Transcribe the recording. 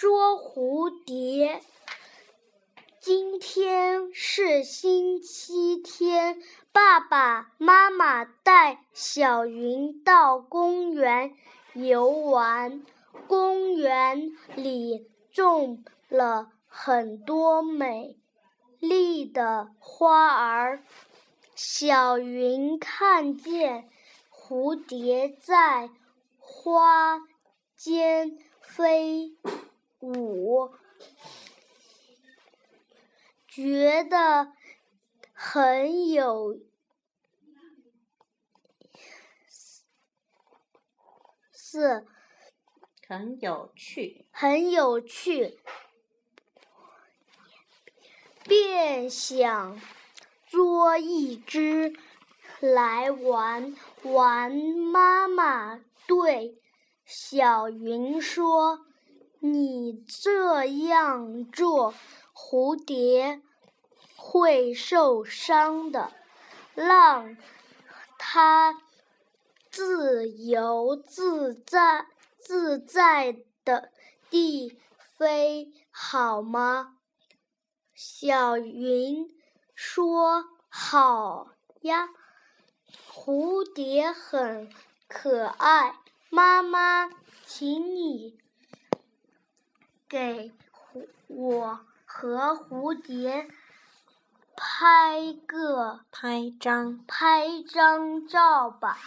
捉蝴蝶。今天是星期天，爸爸妈妈带小云到公园游玩。公园里种了很多美丽的花儿。小云看见蝴蝶在花间飞舞。觉得很有是很有趣，很有趣，便想捉一只来玩玩。妈妈对小云说：“你这样做。”蝴蝶会受伤的，让它自由自在、自在的地飞好吗？小云说：“好呀。”蝴蝶很可爱，妈妈，请你给我。和蝴蝶拍个拍张拍张照吧。